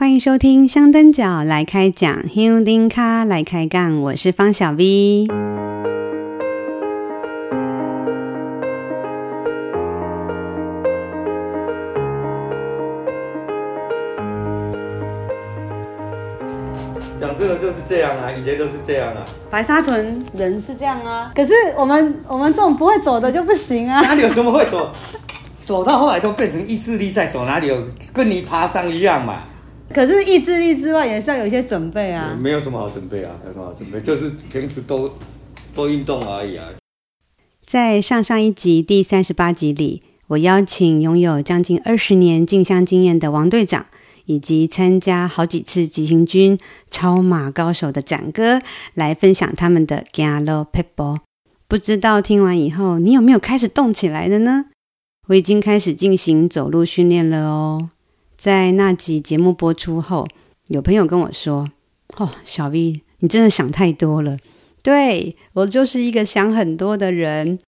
欢迎收听香灯脚来开讲，香灯脚来开杠，我是方小 V。讲这个就是这样啊，以前都是这样啊。白沙屯人是这样啊，可是我们我们这种不会走的就不行啊。哪里有什么会走？走到后来都变成意志力在走，哪里有跟你爬山一样嘛？可是意志力之外，也是要有一些准备啊。没有什么好准备啊，有什么好准备？就是平时多多运动而已啊。在上上一集第三十八集里，我邀请拥有将近二十年进香经验的王队长，以及参加好几次急行军超马高手的展哥来分享他们的行路撇步。不知道听完以后，你有没有开始动起来的呢？我已经开始进行走路训练了哦。在那集节目播出后，有朋友跟我说：“哦，小 V，你真的想太多了。对”我就是一个想很多的人。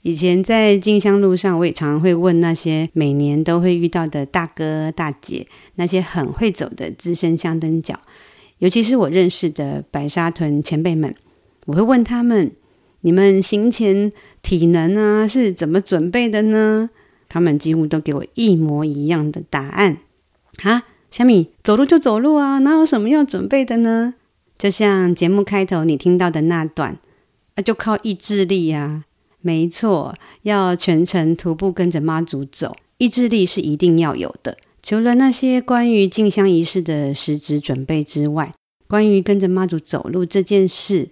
以前在进香路上，我也常常会问那些每年都会遇到的大哥大姐，那些很会走的资深香灯脚，尤其是我认识的白沙屯前辈们，我会问他们：“你们行前体能啊是怎么准备的呢？”他们几乎都给我一模一样的答案啊！小米，走路就走路啊，哪有什么要准备的呢？就像节目开头你听到的那段，啊，就靠意志力呀！没错，要全程徒步跟着妈祖走，意志力是一定要有的。除了那些关于进香仪式的实质准备之外，关于跟着妈祖走路这件事。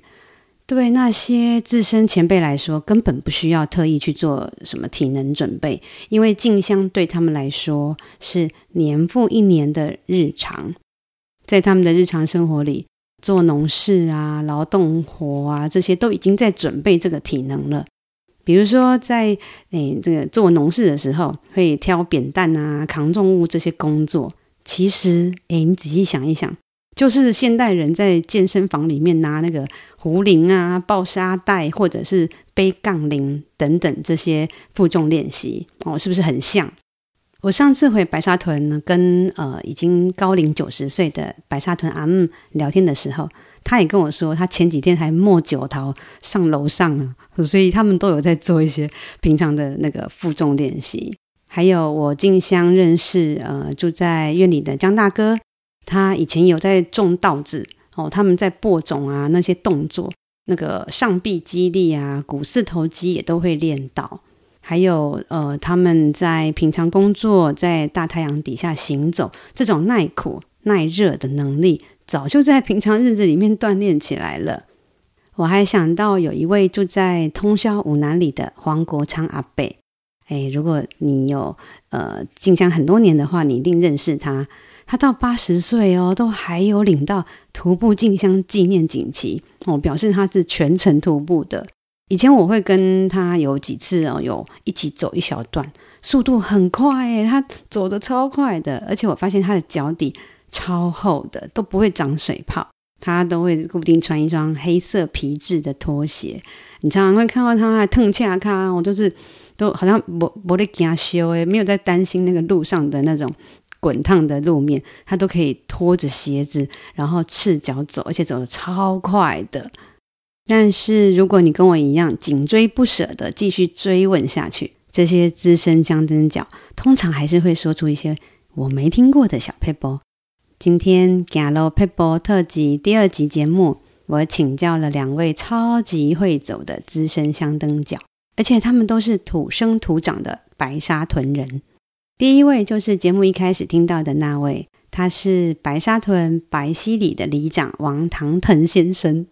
对那些资深前辈来说，根本不需要特意去做什么体能准备，因为静香对他们来说是年复一年的日常，在他们的日常生活里，做农事啊、劳动活啊，这些都已经在准备这个体能了。比如说在，在诶这个做农事的时候，会挑扁担啊、扛重物这些工作，其实诶你仔细想一想。就是现代人在健身房里面拿那个壶铃啊、抱沙袋，或者是背杠铃等等这些负重练习哦，是不是很像？我上次回白沙屯呢，跟呃已经高龄九十岁的白沙屯阿姆聊天的时候，他也跟我说，他前几天还摸九桃上楼上啊，所以他们都有在做一些平常的那个负重练习。还有我进香认识呃住在院里的江大哥。他以前有在种稻子哦，他们在播种啊，那些动作，那个上臂肌力啊，股四头肌也都会练到。还有呃，他们在平常工作，在大太阳底下行走，这种耐苦耐热的能力，早就在平常日子里面锻炼起来了。我还想到有一位住在通霄五南里的黄国昌阿伯，哎，如果你有呃进香很多年的话，你一定认识他。他到八十岁哦，都还有领到徒步进香纪念锦旗哦，表示他是全程徒步的。以前我会跟他有几次哦，有一起走一小段，速度很快诶，他走得超快的，而且我发现他的脚底超厚的，都不会长水泡。他都会固定穿一双黑色皮质的拖鞋，你常常会看到他还腾恰卡，我就是都好像没没在惊修诶，没有在担心那个路上的那种。滚烫的路面，他都可以拖着鞋子，然后赤脚走，而且走得超快的。但是如果你跟我一样紧追不舍的继续追问下去，这些资深香灯脚通常还是会说出一些我没听过的小撇步。今天行路撇步特辑第二集节目，我请教了两位超级会走的资深香灯脚，而且他们都是土生土长的白沙屯人。第一位就是节目一开始听到的那位，他是白沙屯白溪里的里长王唐腾先生。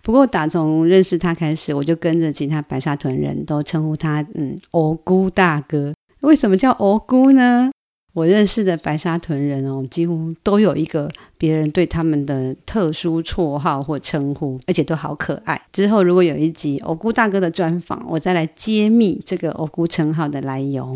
不过打从认识他开始，我就跟着其他白沙屯人都称呼他嗯“欧姑大哥”。为什么叫欧姑呢？我认识的白沙屯人哦，几乎都有一个别人对他们的特殊绰号或称呼，而且都好可爱。之后如果有一集欧姑大哥的专访，我再来揭秘这个欧姑称号的来由。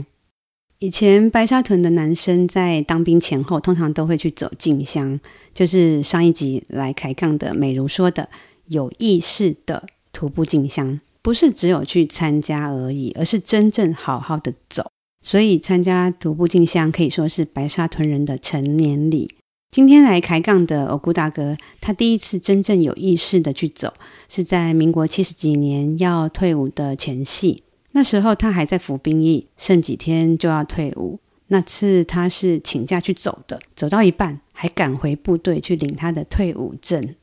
以前白沙屯的男生在当兵前后，通常都会去走进香，就是上一集来开杠的美如说的有意识的徒步进香，不是只有去参加而已，而是真正好好的走。所以参加徒步进香可以说是白沙屯人的成年礼。今天来开杠的欧姑大哥，他第一次真正有意识的去走，是在民国七十几年要退伍的前夕。那时候他还在服兵役，剩几天就要退伍。那次他是请假去走的，走到一半还赶回部队去领他的退伍证。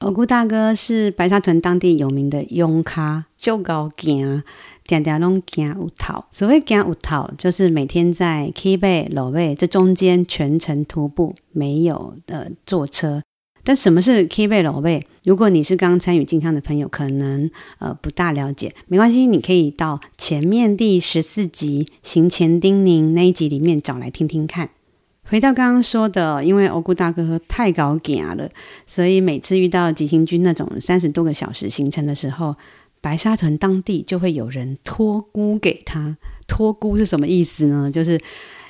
欧姑大哥是白沙屯当地有名的庸咖，就高行，点点拢行有头。所谓行有头，就是每天在起尾、落尾这中间全程徒步，没有呃坐车。但什么是起尾、落尾？如果你是刚参与进香的朋友，可能呃不大了解，没关系，你可以到前面第十四集行前叮咛那一集里面找来听听看。回到刚刚说的，因为欧姑大哥太高行了，所以每次遇到急行军那种三十多个小时行程的时候，白沙屯当地就会有人托孤给他。托孤是什么意思呢？就是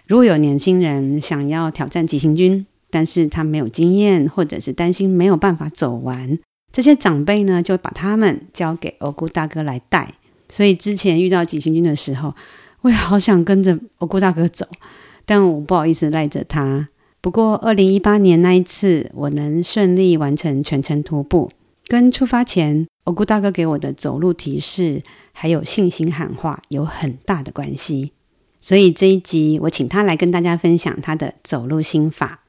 如果有年轻人想要挑战急行军，但是他没有经验，或者是担心没有办法走完，这些长辈呢就把他们交给欧姑大哥来带。所以之前遇到急行军的时候，我也好想跟着欧姑大哥走。但我不好意思赖着他。不过，二零一八年那一次，我能顺利完成全程徒步，跟出发前欧姑大哥给我的走路提示，还有信心喊话有很大的关系。所以这一集，我请他来跟大家分享他的走路心法。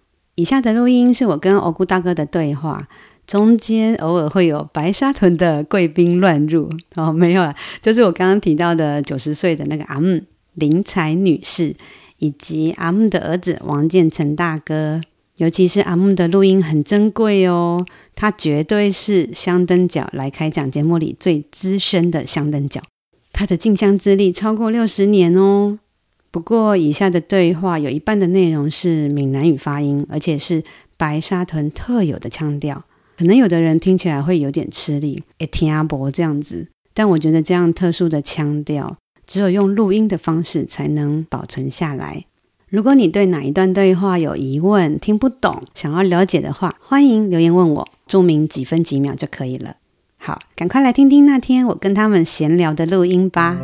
以下的录音是我跟欧姑大哥的对话，中间偶尔会有白沙屯的贵宾乱入 哦，没有了，就是我刚刚提到的九十岁的那个阿姆林彩女士。以及阿木的儿子王建成大哥，尤其是阿木的录音很珍贵哦，他绝对是香灯脚来开讲节目里最资深的香灯脚，他的进香资历超过六十年哦。不过以下的对话有一半的内容是闽南语发音，而且是白沙屯特有的腔调，可能有的人听起来会有点吃力，会听阿伯这样子。但我觉得这样特殊的腔调。只有用录音的方式才能保存下来。如果你对哪一段对话有疑问、听不懂、想要了解的话，欢迎留言问我，注明几分几秒就可以了。好，赶快来听听那天我跟他们闲聊的录音吧。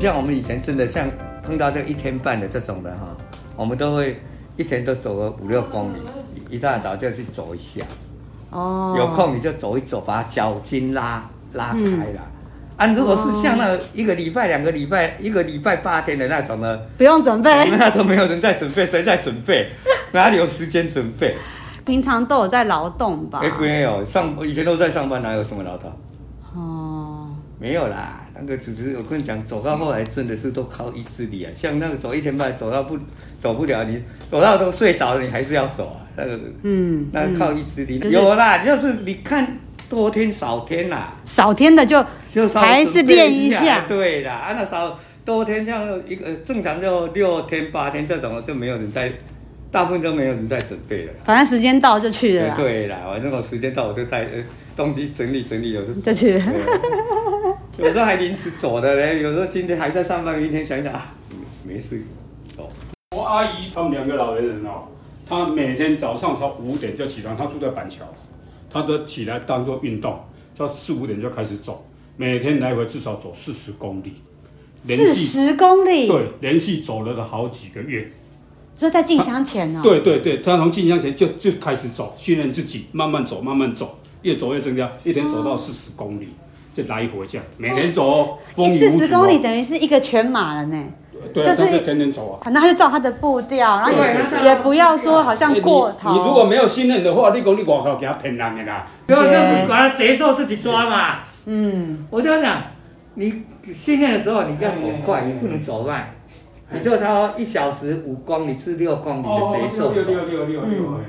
像我们以前真的像碰到这一天半的这种的哈，我们都会一天都走个五六公里，一大早就去走一下。哦。有空你就走一走，把脚筋拉拉开了。嗯、啊，如果是像那一个礼拜、两个礼拜、一个礼拜八天的那种呢？不用准备。那都没有人在准备，谁在准备？哪里有时间准备？平常都有在劳动吧？哎，没有上，以前都在上班，哪有什么劳动？哦，没有啦。那个只是我跟你讲，走到后来真的是都靠意志力啊。像那个走一天半，走到不走不了，你走到都睡着了，你还是要走啊。那个，嗯，那个靠意志力。嗯、有啦，就是你看多天少天啦，少天的就就还是练一下。对啦，啊，那少多天像一个正常就六天八天这种就没有人在，大部分都没有人在准备了。反正时间到就去了。对啦，反正我时间到我就带东西整理整理，有时就去。有时候还临时走的嘞，有时候今天还在上班，明天想一想啊，没事，走。我阿姨他们两个老年人哦，他每天早上从五点就起床，他住在板桥，他都起来当做运动，到四五点就开始走，每天来回至少走四十公里，四十公里，对，连续走了好几个月。就在进香前呢、哦？对对对，他从进香前就就开始走，训练自己，慢慢走，慢慢走，越走越增加，一天走到四十公里。哦就来回这样，每天走，风雨无阻。四十公里等于是一个全马了呢。对，啊就是天天走啊。那他就照他的步调，然后也不要说好像过头。你如果没有信任的话，你讲你外口给他骗人的啦。不要就是把他节奏自己抓嘛。嗯。我就讲，你训练的时候你要走快，你不能走慢，你就差不多一小时五公里至六公里的节奏。六六六六六。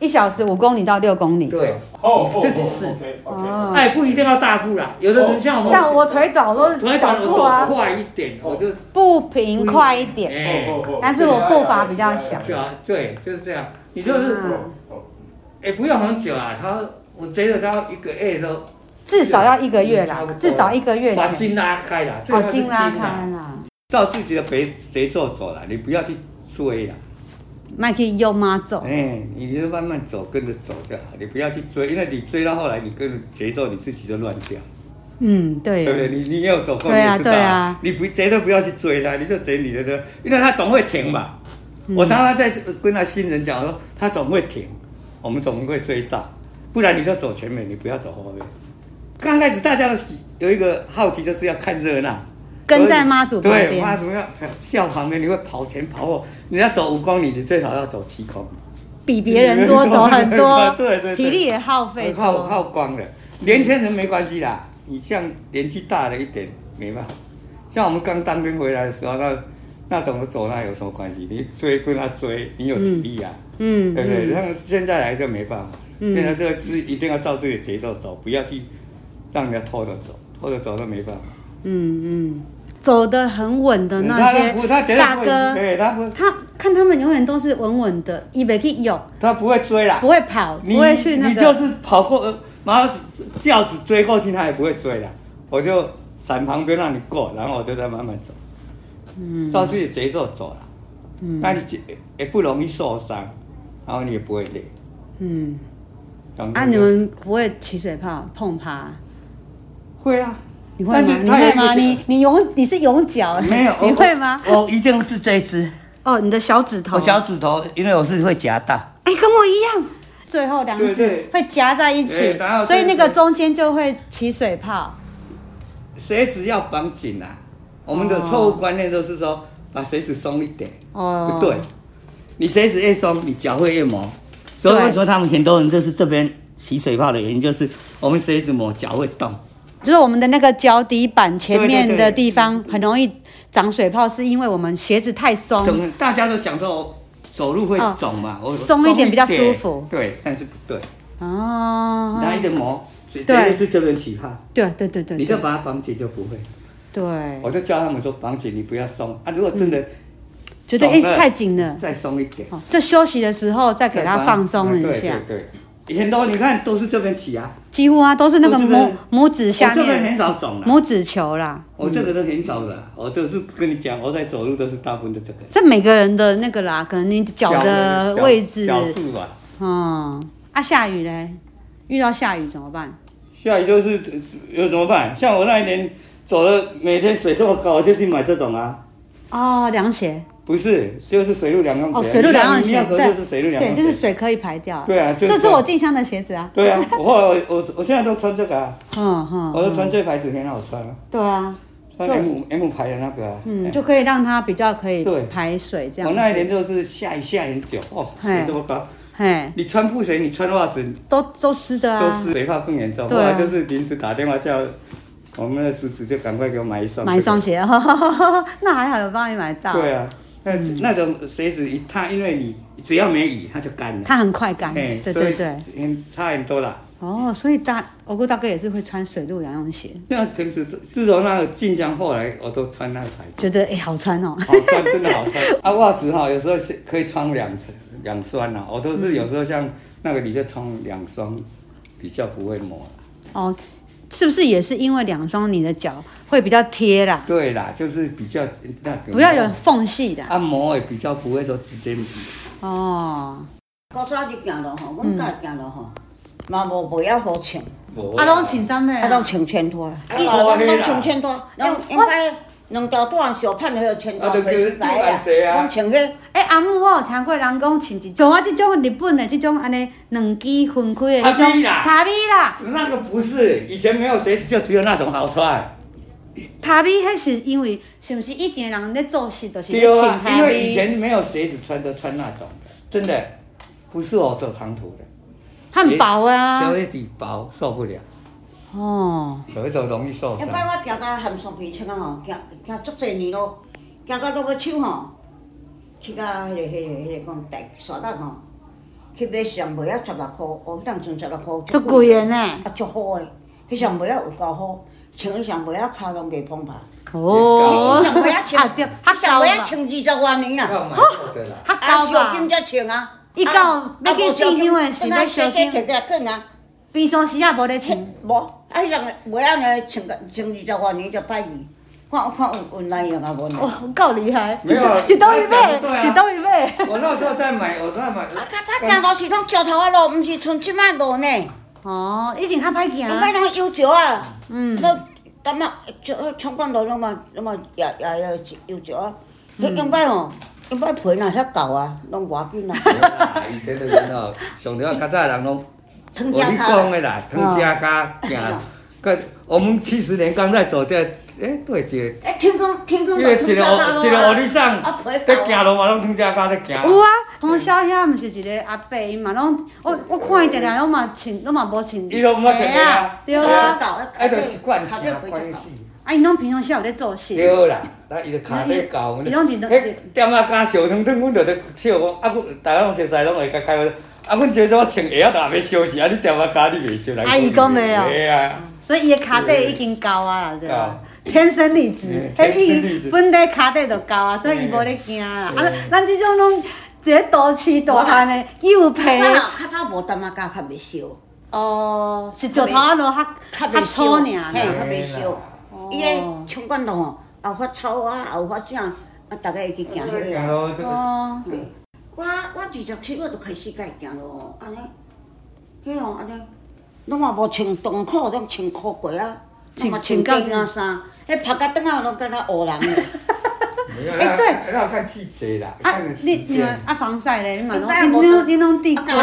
一小时五公里到六公里，对，哦，自己试，哦，哎，不一定要大步啦，有的人像我，像我腿早都是小步啊，快一点，我就步频快一点，哎，但是我步伐比较小，对，就是这样，你就是，哎，不用很久啊，他，我觉得他一个月都至少要一个月啦，至少一个月，把筋拉开了，把筋拉开了。照自己的节节奏走了，你不要去追了。麦去用妈走。哎、欸，你就慢慢走，跟着走就好。你不要去追，因为你追到后来，你跟着节奏，你自己就乱掉。嗯，对。对不对？你你要走后面，啊，对啊。你不绝对不要去追他，你就追你的车，因为他总会停嘛。嗯、我常常在跟他新人讲说，他总会停，我们总会追到，不然你就走前面，你不要走后面。刚开始大家都有一个好奇，就是要看热闹。跟在妈祖旁边，对，妈祖要笑旁边，你会跑前跑后。你要走五公里，你最少要走七公里，比别人多走很多。对，对对，体力也耗费，耗耗光了。年轻人没关系啦，你像年纪大了一点，没办法。像我们刚当兵回来的时候，那那怎么走那有什么关系？你追跟他追，你有体力啊，嗯，对不对？像现在来就没办法，现在这个是一定要照自己的节奏走，不要去让人家拖着走，拖着走都没办法。嗯嗯。走得很稳的那些大哥，对他不，他看他们永远都是稳稳的，一北去有，他不会追啦，不会跑，不会去那个，你就是跑过，然后轿子追过去，他也不会追的，我就闪旁边让你过，然后我就再慢慢走，嗯，照自己节奏走了，嗯，那你也不容易受伤，然后你也不会累，嗯，啊，你们不会起水泡碰趴？会啊。你会吗？你会吗？你你永你是永脚？没有，你会吗？我一定是这一只。哦，你的小指头。我小指头，因为我是会夹到。哎，跟我一样。最后两只会夹在一起，所以那个中间就会起水泡。鞋子要绑紧啊！我们的错误观念都是说把鞋子松一点。哦。不对，你鞋子越松，你脚会越磨。所以为什么他们很多人就是这边起水泡的原因，就是我们鞋子磨，脚会动。就是我们的那个脚底板前面的地方很容易长水泡，是因为我们鞋子太松。大家都想说走路会肿嘛，松一点比较舒服。对，但是不对。哦。拿一点膜，绝对是这边起泡。对对对对。你就把它绑紧就不会。对。我就教他们说绑紧，你不要松啊。如果真的觉得哎太紧了，再松一点。就休息的时候再给它放松一下。对对。很多你看都是这边起啊，几乎啊都是那个拇拇指下面，这边很少肿了，拇指球啦。我这个都很少的，我就是跟你讲，我在走路都是大部分都这个。这每个人的那个啦，可能你脚的位置，脚住吧。嗯，啊，下雨嘞，遇到下雨怎么办？下雨就是有怎么办？像我那一年走了，每天水这么高，我就去买这种啊。哦，凉鞋。不是，就是水陆两用鞋。哦，水陆两用鞋，对，就是水陆两。对，就是水可以排掉。对啊，这是我进香的鞋子啊。对啊，我我我我现在都穿这个啊。嗯嗯。我都穿这牌子很好穿啊。对啊。穿 M M 牌的那个。嗯，就可以让它比较可以排水这样。我那一年就是下雨下很久哦，水这么高。嘿。你穿布鞋，你穿袜子都都湿的啊。都湿，水泡更严重。后来就是临时打电话叫我们的侄子，就赶快给我买一双。买一双鞋，那还好有帮你买到。对啊。那那种鞋子，它因为你只要没雨，它就干了。它很快干。对对对，很差很多啦。哦，所以大我哥大哥也是会穿水陆两用鞋。那平时自从那个进香后来，我都穿那个牌子。觉得哎，好穿哦。好穿，真的好穿。啊，袜子哈，有时候是可以穿两层两双呐。我都是有时候像那个，你就穿两双，比较不会磨。哦。是不是也是因为两双你的脚会比较贴啦？对啦，就是比较那个不要有缝隙的按摩也比较不会说直接哦。高山就行路吼，阮家行路吼，嘛无不要好穿。啊，拢穿啥物？啊，拢穿穿拖。伊说拢穿穿拖，拢应该。两条短小胖的，穿大皮带啊，拢穿迄。哎，阿母，我有听过人讲穿一像我这种日本的这种安尼两支分开的迄种塔米啦。那个不是，以前没有鞋子，就只有那种好穿。塔米迄是因为是不是以前人咧做事都是咧穿塔米？因为以前没有鞋子穿，都穿那种的，真的不是我走长途的。很薄啊。鞋底薄，受不了。哦，所以就容易受伤。一摆我行到含山皮村啊吼，行行足侪年咯，行到落尾手吼，去到迄个、迄个、迄个讲大沙滩吼，去买上卖啊十六箍，哦，当阵十六箍。足贵的呢。啊，足好诶，迄上卖啊有够好，穿上卖啊骹拢袂碰破。哦。上卖啊穿，上卖啊穿二十外年啊。哦。较高吧。啊，小金才穿啊。伊讲要去进香诶，是要小金。摕起来啊。平常时也无咧穿。无。啊，迄种袂安尼穿个穿二十外年就歹去。看看有有哪样啊？无呢？哇，够厉害！没有，一刀一倍，一刀一倍。我那时候在买，我在买。啊，较早行路是拢石头啊路，毋是像即摆路呢。哦，以前较歹行。唔歹通油石啊。嗯。那当嘛，就冲关路拢嘛，拢嘛也也也油石啊。迄用摆吼，用摆皮若遐厚啊，拢偌紧啊。以前的人哦，上条较早的人拢。我你讲的啦，汤家家行，个我们七十年刚在走这，哎，对这。哎，天空天空。因为一个一个屋里上，在行路嘛，拢汤家家在行。有啊，从小遐毋是一个阿伯，伊嘛拢，我我看伊定定拢嘛穿，拢嘛无穿。伊拢毋捌穿啊。对啊。哎，就习惯行关系。啊，伊拢平常时有咧做事。对啦，那伊就骹咧教。伊拢是。迄店仔加烧汤汤，阮就咧笑讲，啊，不，大家拢熟悉，拢会甲开个。啊，阮即阵我穿鞋仔也要休息，啊，你踮我骹你袂烧来。阿姨讲没有。对啊。所以伊的骹底已经高啊，对吧？天生丽质，迄，伊本来骹底就高啊，所以伊无咧惊啊。啊，咱即种拢一个大气大汉的，伊有皮。较早无踮仔脚较袂烧。哦，是石头仔路较较粗尔，嘿，较袂烧。伊个冲关路吼，有发草啊，有发啥，啊，大家会去行迄个。哦。我我二十七我就开始甲伊行咯，安尼，迄样安尼，拢嘛无穿长裤，拢穿裤鞋啊，穿嘛穿紧啊衫，迄晒甲转啊，拢敢若乌人诶。哎，对，那要看气节啦。啊，你你们啊防晒咧，你嘛拢你拢你拢滴过来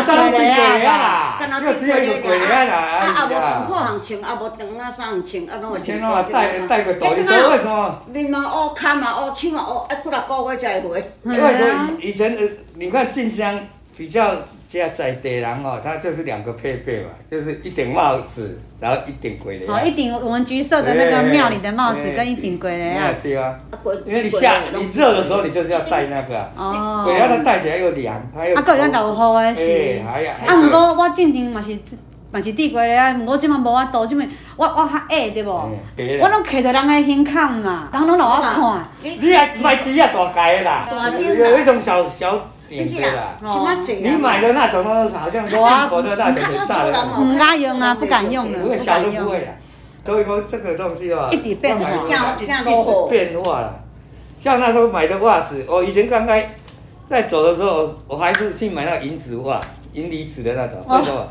啊，就只有一个过来啦。啊，无长裤通穿，啊无长啊衫通穿，啊拢会穿。穿咯，带带个大，你说为什么？面嘛乌，脚嘛乌，手嘛乌，啊，几啊个月才会为说以前呃，你看静香比较。这在地人哦，他就是两个配备嘛，就是一顶帽子，然后一顶鬼雷。哦，一顶我们橘色的那个庙里的帽子跟一顶鬼雷啊。对啊，因为你下你热的时候你就是要戴那个。哦。鬼雷它戴起来又凉，它又。啊，个有流汗的是。啊，不过我进前嘛是嘛是戴鬼雷啊，不过这嘛无法度，这嘛我我较矮对不？我拢揢在人的胸口嘛，人拢让我看。你啊买低啊大盖的啦，有一种小小。点对啦，你买的那种都好像进口的那种很大的，不敢用啊，不敢用。了，不会小都不会啦。所以说这个东西啊，一直变化，一直变化。了。像那时候买的袜子，我以前刚开在走的时候，我还是去买那银子袜，银离子的那种，为什么？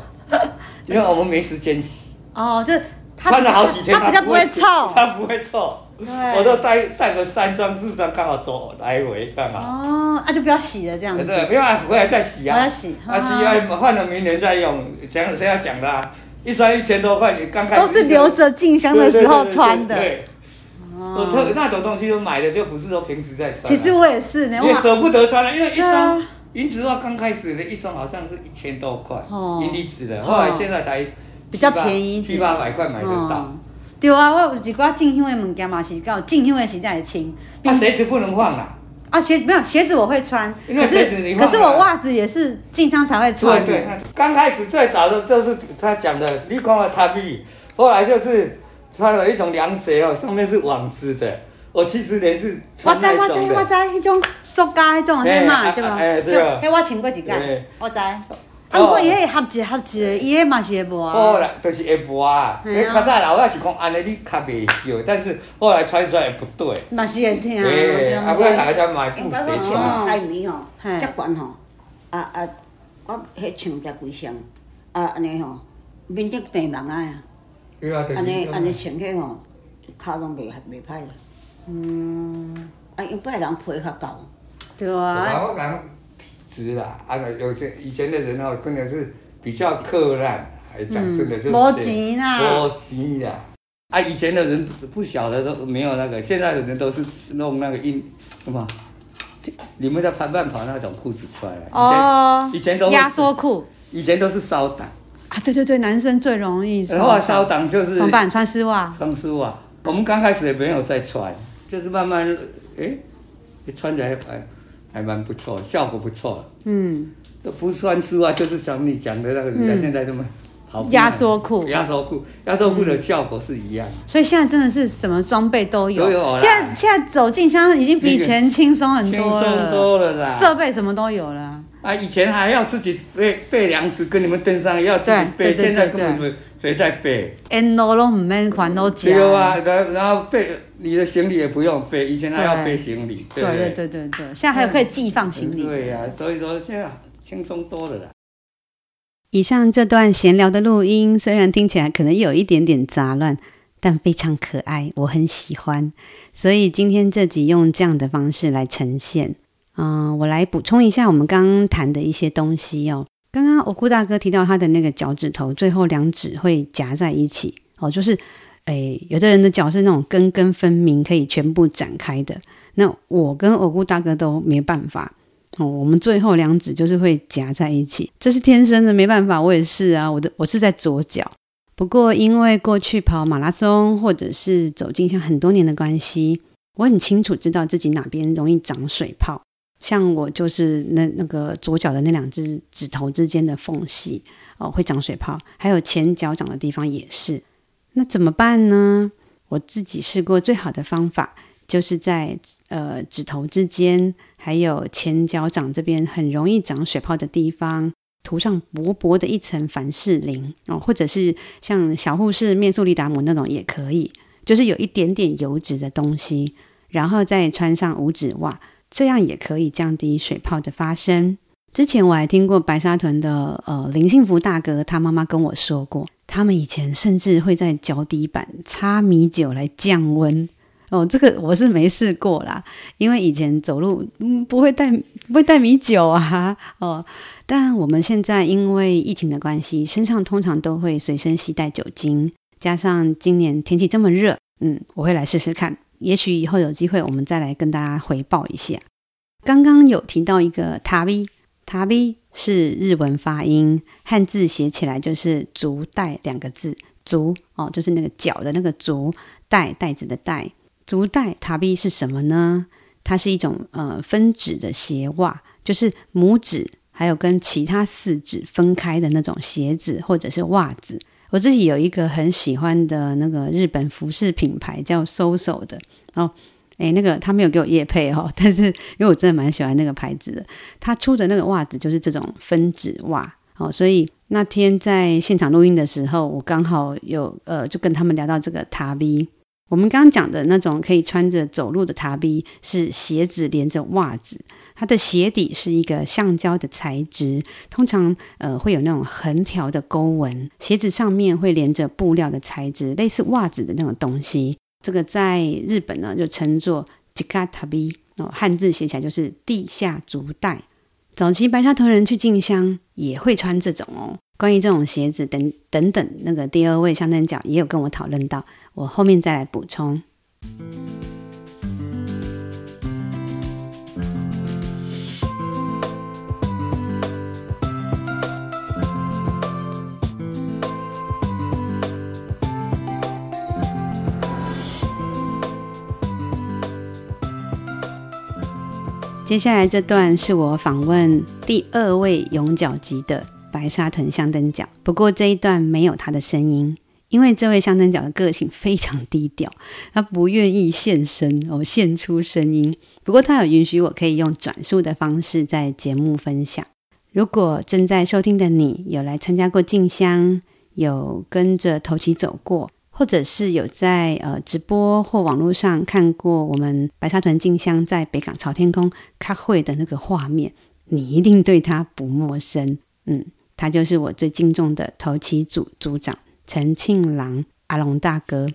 因为我们没时间洗。哦，就穿了好几天，它比较不会臭，它不会臭。我都带带个三双四双，刚好走来回干嘛？哦，那就不要洗了这样子。对，不要回来再洗啊。不要洗，啊洗完换了明年再用。讲谁要讲的？一双一千多块，你刚开始都是留着进香的时候穿的。对。我特那种东西都买的，就不是说平时在穿。其实我也是，因为舍不得穿了，因为一双银子袜刚开始的一双好像是一千多块，银离子的，后来现在才比较便宜，七八百块买得到。对啊，我有一寡进香的物件嘛是到进香的时才会穿。那鞋子不能换啦。啊鞋没有鞋子我会穿，可是可是我袜子也是进香才会穿。对对，刚开始最早的就是他讲的，你看了他比，后来就是穿了一种凉鞋哦，上面是网织的。我七十年是穿那种的。我知我知我知，那种塑胶那种的嘛，对吧？哎对啊。嘿，我穿过一件，我知。啊，不过伊迄合一合一，伊迄嘛是会磨。好啦，就是会磨啊。诶，较早老外是讲安尼，你较袂烧，但是后来穿出来不对。嘛是会疼。诶，啊，不过大家买布鞋穿。爱棉吼，遮悬吼，啊啊，我迄穿才几双，啊安尼吼，面顶平人啊。对啊，对。安尼安尼穿起吼，脚拢袂袂歹。嗯。啊，一般人皮较厚。对啊。是啦，啊，有些以前的人哦，真的是比较刻烂，还讲真的就是没钱啦，没钱啦。啊，以前的人不晓得都没有那个，现在的人都是弄那个印什么？你们在拍慢跑那种裤子出来了。哦。以前都压缩裤。以前都是烧裆。啊，对对对，男生最容易。然后烧裆就是。怎么办？穿丝袜。穿丝袜。我们刚开始也没有在穿，就是慢慢，哎，穿起来哎。还蛮不错，效果不错。嗯，都不穿丝袜，就是像你讲的那个人家现在这么压缩裤，压缩裤，压缩裤的效果是一样。所以现在真的是什么装备都有。都有啦。现在现在走进香已经比以前轻松很多了。轻松多了啦。设备什么都有了。啊，以前还要自己备备粮食，跟你们登山要自己备，现在根本没谁在备。沿路都唔免还都加。对啊，然然后备你的行李也不用背，以前还要背行李。对对对对对，现在还有可以寄放行李。对呀，所以说现在轻松多了啦。以上这段闲聊的录音，虽然听起来可能有一点点杂乱，但非常可爱，我很喜欢。所以今天这集用这样的方式来呈现。嗯、呃，我来补充一下我们刚刚谈的一些东西哦。刚刚我顾大哥提到他的那个脚趾头，最后两指会夹在一起哦，就是，诶，有的人的脚是那种根根分明，可以全部展开的。那我跟欧姑大哥都没办法哦，我们最后两指就是会夹在一起，这是天生的，没办法。我也是啊，我的我是在左脚，不过因为过去跑马拉松或者是走进像很多年的关系，我很清楚知道自己哪边容易长水泡。像我就是那那个左脚的那两只指头之间的缝隙哦，会长水泡，还有前脚掌的地方也是。那怎么办呢？我自己试过最好的方法，就是在呃指头之间，还有前脚掌这边很容易长水泡的地方，涂上薄薄的一层凡士林哦，或者是像小护士面速力达姆那种也可以，就是有一点点油脂的东西，然后再穿上五指袜。这样也可以降低水泡的发生。之前我还听过白沙屯的呃林幸福大哥，他妈妈跟我说过，他们以前甚至会在脚底板擦米酒来降温。哦，这个我是没试过啦，因为以前走路嗯不会带不会带米酒啊。哦，但我们现在因为疫情的关系，身上通常都会随身携带酒精，加上今年天气这么热，嗯，我会来试试看。也许以后有机会，我们再来跟大家回报一下。刚刚有提到一个塔比，塔比是日文发音，汉字写起来就是“足袋”两个字，“足”哦，就是那个脚的那个“足”，袋袋子的“袋”。足袋塔比是什么呢？它是一种呃分趾的鞋袜，就是拇指还有跟其他四指分开的那种鞋子或者是袜子。我自己有一个很喜欢的那个日本服饰品牌叫 Soso 的哦，诶，那个他没有给我业配哦，但是因为我真的蛮喜欢那个牌子的，他出的那个袜子就是这种分趾袜哦，所以那天在现场录音的时候，我刚好有呃就跟他们聊到这个塔比。我们刚刚讲的那种可以穿着走路的塔比，是鞋子连着袜子，它的鞋底是一个橡胶的材质，通常呃会有那种横条的勾纹，鞋子上面会连着布料的材质，类似袜子的那种东西。这个在日本呢就称作地下足袋哦，汉字写起来就是地下足袋。早期白沙屯人去进香也会穿这种哦。关于这种鞋子等等等，那个第二位香灯脚也有跟我讨论到。我后面再来补充。接下来这段是我访问第二位勇脚级的白沙屯香灯脚，不过这一段没有他的声音。因为这位香灯脚的个性非常低调，他不愿意现身哦，献出声音。不过他有允许我可以用转述的方式在节目分享。如果正在收听的你有来参加过进香，有跟着头旗走过，或者是有在呃直播或网络上看过我们白沙屯静香在北港朝天宫开会的那个画面，你一定对他不陌生。嗯，他就是我最敬重的头七组组长。陈庆郎阿龙大哥，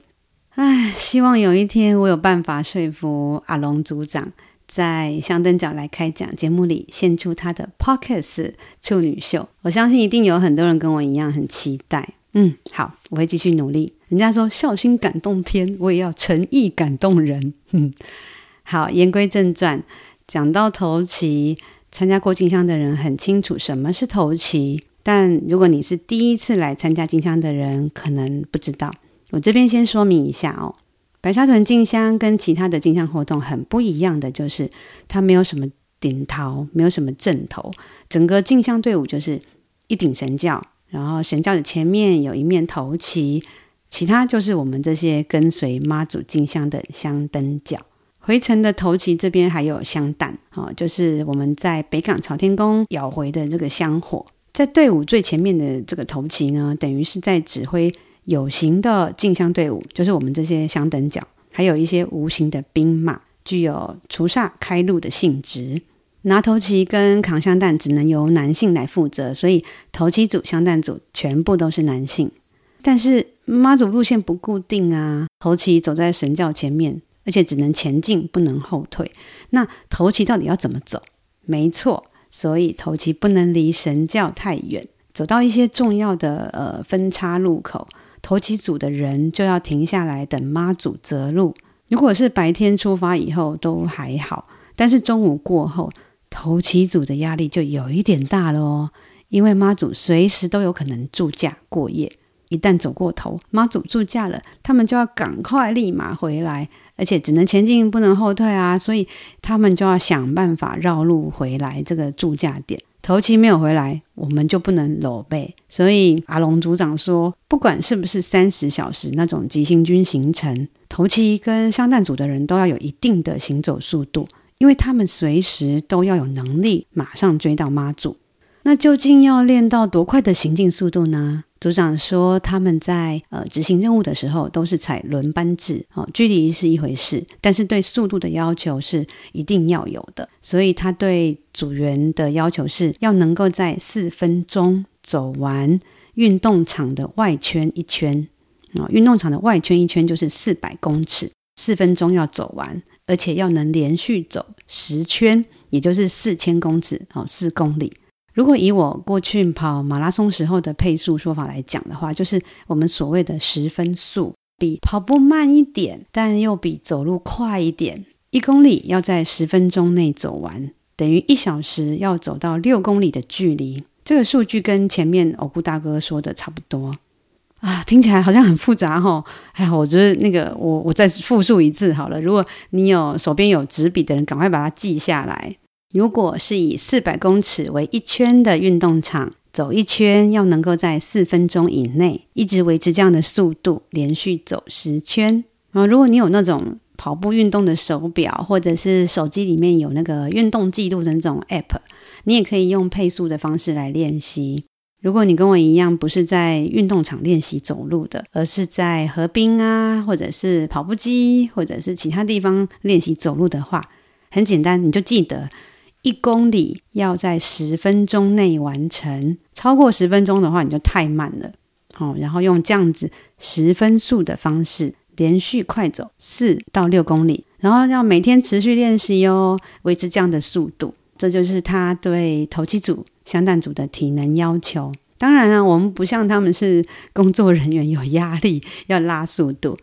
唉，希望有一天我有办法说服阿龙组长，在香灯脚来开讲节目里献出他的 pockets 处女秀。我相信一定有很多人跟我一样很期待。嗯，好，我会继续努力。人家说孝心感动天，我也要诚意感动人。嗯，好，言归正传，讲到头旗，参加过静香的人很清楚什么是头旗。但如果你是第一次来参加静香的人，可能不知道。我这边先说明一下哦，白沙屯静香跟其他的静香活动很不一样的，就是它没有什么顶头，没有什么正头，整个静香队伍就是一顶神轿，然后神轿的前面有一面头旗，其他就是我们这些跟随妈祖进香的香灯脚。回程的头旗这边还有香担，哦，就是我们在北港朝天宫咬回的这个香火。在队伍最前面的这个头旗呢，等于是在指挥有形的进香队伍，就是我们这些香灯脚，还有一些无形的兵马，具有除煞开路的性质。拿头旗跟扛香弹只能由男性来负责，所以头旗组、香弹组全部都是男性。但是妈祖路线不固定啊，头旗走在神轿前面。而且只能前进，不能后退。那头旗到底要怎么走？没错，所以头旗不能离神轿太远，走到一些重要的呃分岔路口，头旗组的人就要停下来等妈祖择路。如果是白天出发以后都还好，但是中午过后，头旗组的压力就有一点大了哦，因为妈祖随时都有可能住驾过夜。一旦走过头，妈祖住驾了，他们就要赶快立马回来，而且只能前进不能后退啊，所以他们就要想办法绕路回来这个住驾点。头旗没有回来，我们就不能搂背。所以阿龙组长说，不管是不是三十小时那种急行军行程，头旗跟香担组的人都要有一定的行走速度，因为他们随时都要有能力马上追到妈祖。那究竟要练到多快的行进速度呢？组长说，他们在呃执行任务的时候都是采轮班制，哦，距离是一回事，但是对速度的要求是一定要有的。所以他对组员的要求是要能够在四分钟走完运动场的外圈一圈，啊、哦，运动场的外圈一圈就是四百公尺，四分钟要走完，而且要能连续走十圈，也就是四千公尺，哦，四公里。如果以我过去跑马拉松时候的配速说法来讲的话，就是我们所谓的十分速，比跑步慢一点，但又比走路快一点。一公里要在十分钟内走完，等于一小时要走到六公里的距离。这个数据跟前面欧布大哥说的差不多啊，听起来好像很复杂哈。还好，我觉得那个我我再复述一次好了。如果你有手边有纸笔的人，赶快把它记下来。如果是以四百公尺为一圈的运动场，走一圈要能够在四分钟以内，一直维持这样的速度，连续走十圈。然后，如果你有那种跑步运动的手表，或者是手机里面有那个运动记录的那种 App，你也可以用配速的方式来练习。如果你跟我一样，不是在运动场练习走路的，而是在河边啊，或者是跑步机，或者是其他地方练习走路的话，很简单，你就记得。一公里要在十分钟内完成，超过十分钟的话，你就太慢了。好，然后用这样子十分速的方式连续快走四到六公里，然后要每天持续练习哦，维持这样的速度。这就是他对头旗组、香弹组的体能要求。当然啊，我们不像他们是工作人员，有压力要拉速度。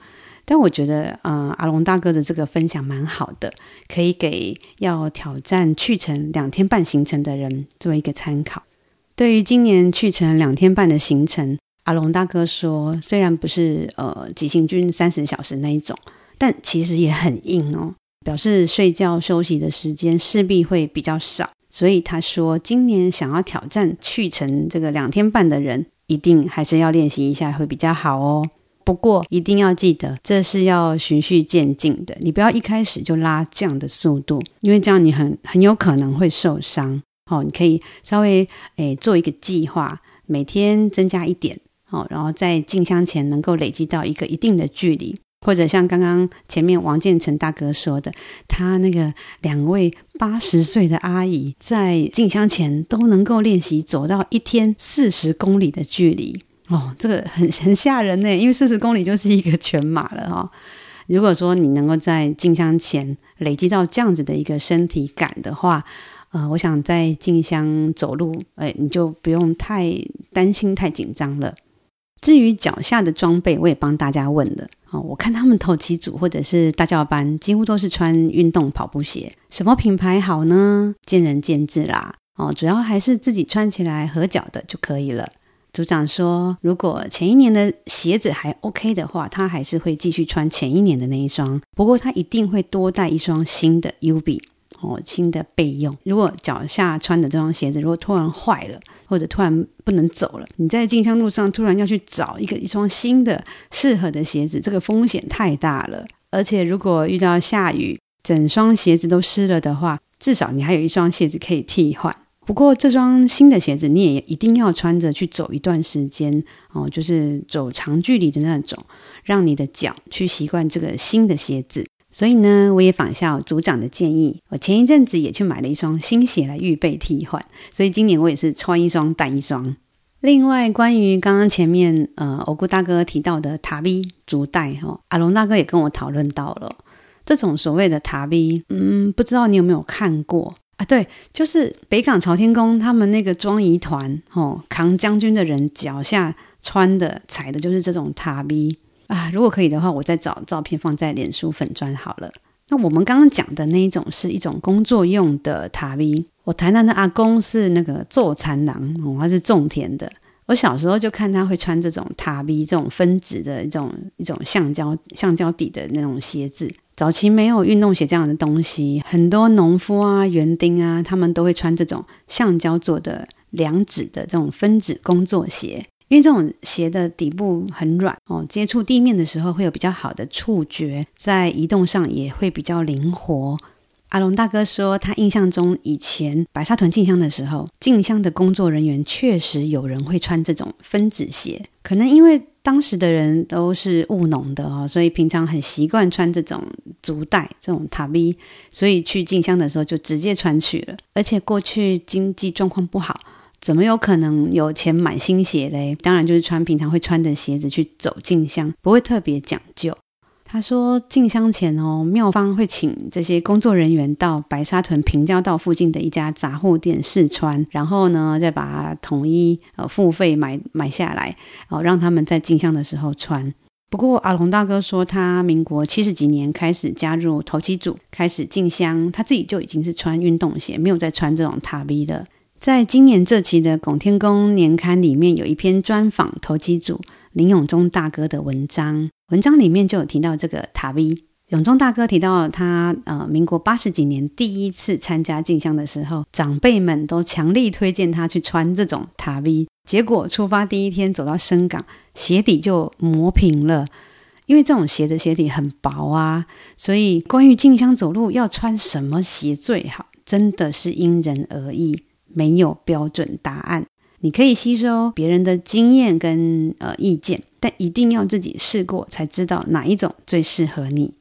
但我觉得，呃，阿龙大哥的这个分享蛮好的，可以给要挑战去程两天半行程的人做一个参考。对于今年去程两天半的行程，阿龙大哥说，虽然不是呃急行军三十小时那一种，但其实也很硬哦，表示睡觉休息的时间势必会比较少。所以他说，今年想要挑战去成这个两天半的人，一定还是要练习一下会比较好哦。不过一定要记得，这是要循序渐进的。你不要一开始就拉这样的速度，因为这样你很很有可能会受伤。好、哦，你可以稍微诶做一个计划，每天增加一点，好、哦，然后在进香前能够累积到一个一定的距离，或者像刚刚前面王建成大哥说的，他那个两位八十岁的阿姨在进香前都能够练习走到一天四十公里的距离。哦，这个很 很吓人呢，因为四十公里就是一个全马了哈、哦。如果说你能够在进香前累积到这样子的一个身体感的话，呃，我想在进香走路，哎，你就不用太担心、太紧张了。至于脚下的装备，我也帮大家问了哦。我看他们头旗组或者是大教班，几乎都是穿运动跑步鞋，什么品牌好呢？见仁见智啦。哦，主要还是自己穿起来合脚的就可以了。组长说，如果前一年的鞋子还 OK 的话，他还是会继续穿前一年的那一双。不过他一定会多带一双新的 UB 哦，新的备用。如果脚下穿的这双鞋子如果突然坏了，或者突然不能走了，你在进香路上突然要去找一个一双新的适合的鞋子，这个风险太大了。而且如果遇到下雨，整双鞋子都湿了的话，至少你还有一双鞋子可以替换。不过这双新的鞋子你也一定要穿着去走一段时间哦，就是走长距离的那种，让你的脚去习惯这个新的鞋子。所以呢，我也仿效组长的建议，我前一阵子也去买了一双新鞋来预备替换。所以今年我也是穿一双带一双。另外，关于刚刚前面呃欧姑大哥提到的塔 B 足带哈，阿龙大哥也跟我讨论到了这种所谓的塔 B，嗯，不知道你有没有看过啊？对，就是北港朝天宫他们那个庄仪团哦，扛将军的人脚下穿的踩的就是这种塔 B。啊，如果可以的话，我再找照片放在脸书粉砖好了。那我们刚刚讲的那一种是一种工作用的塔 V。我台南的阿公是那个做蚕郎，哦，他是种田的。我小时候就看他会穿这种塔 V，这种分趾的一种一种橡胶橡胶底的那种鞋子。早期没有运动鞋这样的东西，很多农夫啊、园丁啊，他们都会穿这种橡胶做的两指的这种分趾工作鞋。因为这种鞋的底部很软哦，接触地面的时候会有比较好的触觉，在移动上也会比较灵活。阿龙大哥说，他印象中以前白沙屯进香的时候，进香的工作人员确实有人会穿这种分趾鞋，可能因为当时的人都是务农的哦，所以平常很习惯穿这种足带这种塔 B，所以去进香的时候就直接穿去了。而且过去经济状况不好。怎么有可能有钱买新鞋嘞？当然就是穿平常会穿的鞋子去走进香，不会特别讲究。他说进香前哦，庙方会请这些工作人员到白沙屯平交道附近的一家杂货店试穿，然后呢再把它统一呃付费买买下来，哦让他们在进香的时候穿。不过阿龙大哥说，他民国七十几年开始加入投机组，开始进香，他自己就已经是穿运动鞋，没有再穿这种塔 B 的。在今年这期的《拱天宫年刊》里面，有一篇专访投机组林永忠大哥的文章，文章里面就有提到这个塔 V。永忠大哥提到他呃，民国八十几年第一次参加进香的时候，长辈们都强力推荐他去穿这种塔 V。结果出发第一天走到深港，鞋底就磨平了，因为这种鞋的鞋底很薄啊，所以关于进香走路要穿什么鞋最好，真的是因人而异。没有标准答案，你可以吸收别人的经验跟呃意见，但一定要自己试过才知道哪一种最适合你。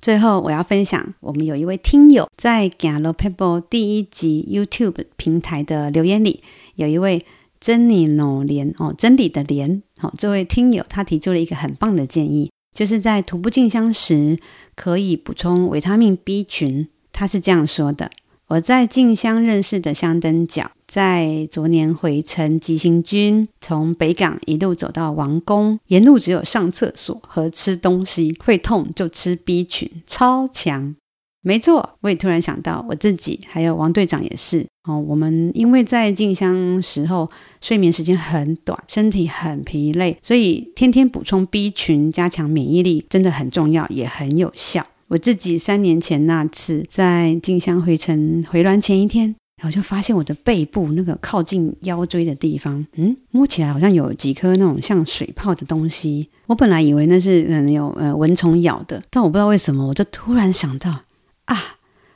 最后，我要分享，我们有一位听友在《行路撇步》第一集 YouTube 平台的留言里，有一位真理诺莲哦，真理的莲哦，这位听友他提出了一个很棒的建议，就是在徒步进香时可以补充维他命 B 群。他是这样说的。我在进香认识的香灯脚，在昨年回程急行军，从北港一路走到王宫，沿路只有上厕所和吃东西，会痛就吃 B 群，超强。没错，我也突然想到我自己，还有王队长也是哦。我们因为在进香时候睡眠时间很短，身体很疲累，所以天天补充 B 群，加强免疫力真的很重要，也很有效。我自己三年前那次在进香回程回銮前一天，然后就发现我的背部那个靠近腰椎的地方，嗯，摸起来好像有几颗那种像水泡的东西。我本来以为那是可能有呃蚊虫咬的，但我不知道为什么，我就突然想到啊，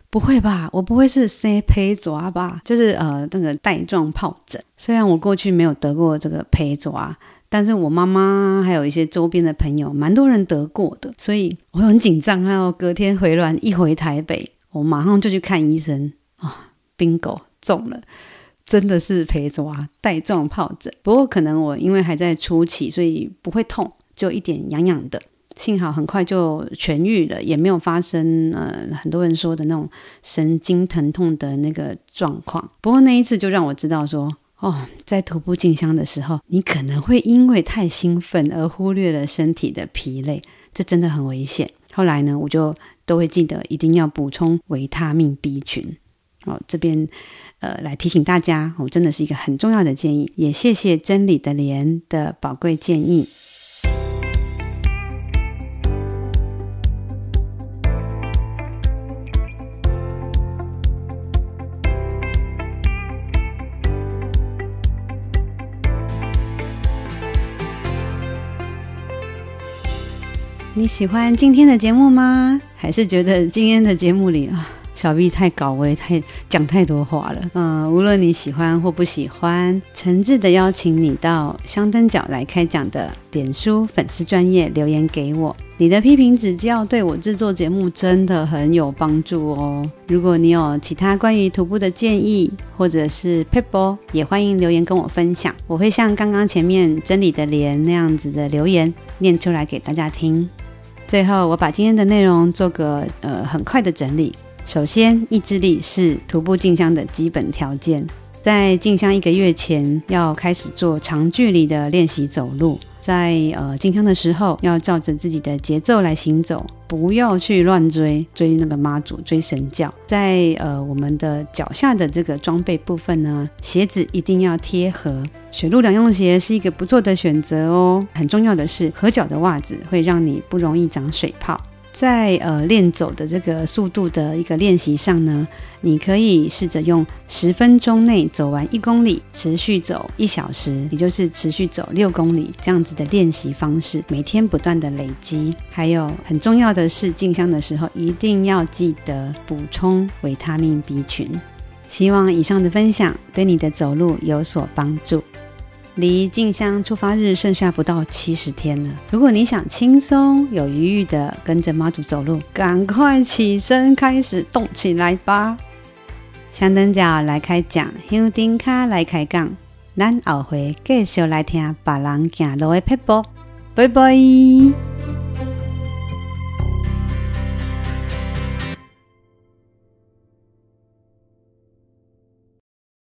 不会吧，我不会是生皮蛇吧？就是呃那个带状疱疹。虽然我过去没有得过这个皮蛇。但是我妈妈还有一些周边的朋友，蛮多人得过的，所以我很紧张。然后隔天回銮一回台北，我马上就去看医生啊、哦，bingo 中了，真的是皮蛇带状疱疹。不过可能我因为还在初期，所以不会痛，就一点痒痒的。幸好很快就痊愈了，也没有发生呃很多人说的那种神经疼痛的那个状况。不过那一次就让我知道说。哦，在徒步进香的时候，你可能会因为太兴奋而忽略了身体的疲累，这真的很危险。后来呢，我就都会记得一定要补充维他命 B 群。哦，这边呃来提醒大家，哦，真的是一个很重要的建议，也谢谢真理的莲的宝贵建议。你喜欢今天的节目吗？还是觉得今天的节目里啊？小 B 太高，我也太讲太多话了。嗯、无论你喜欢或不喜欢，诚挚的邀请你到香灯脚来开讲的脸书粉丝专业留言给我。你的批评指教对我制作节目真的很有帮助哦。如果你有其他关于徒步的建议，或者是撇步，也欢迎留言跟我分享。我会像刚刚前面真理的莲那样子的留言念出来给大家听。最后，我把今天的内容做个呃很快的整理。首先，意志力是徒步进香的基本条件。在进香一个月前，要开始做长距离的练习走路。在呃进香的时候，要照着自己的节奏来行走，不要去乱追追那个妈祖追神教。在呃我们的脚下的这个装备部分呢，鞋子一定要贴合。雪路两用鞋是一个不错的选择哦。很重要的是，合脚的袜子会让你不容易长水泡。在呃练走的这个速度的一个练习上呢，你可以试着用十分钟内走完一公里，持续走一小时，也就是持续走六公里这样子的练习方式，每天不断的累积。还有很重要的是，进香的时候一定要记得补充维他命 B 群。希望以上的分享对你的走路有所帮助。离进香出发日剩下不到七十天了。如果你想轻松有余裕的跟着妈祖走路，赶快起身开始动起来吧！香灯脚来开讲，香灯卡来开讲，咱后回继续来听别人行路的撇步，拜拜。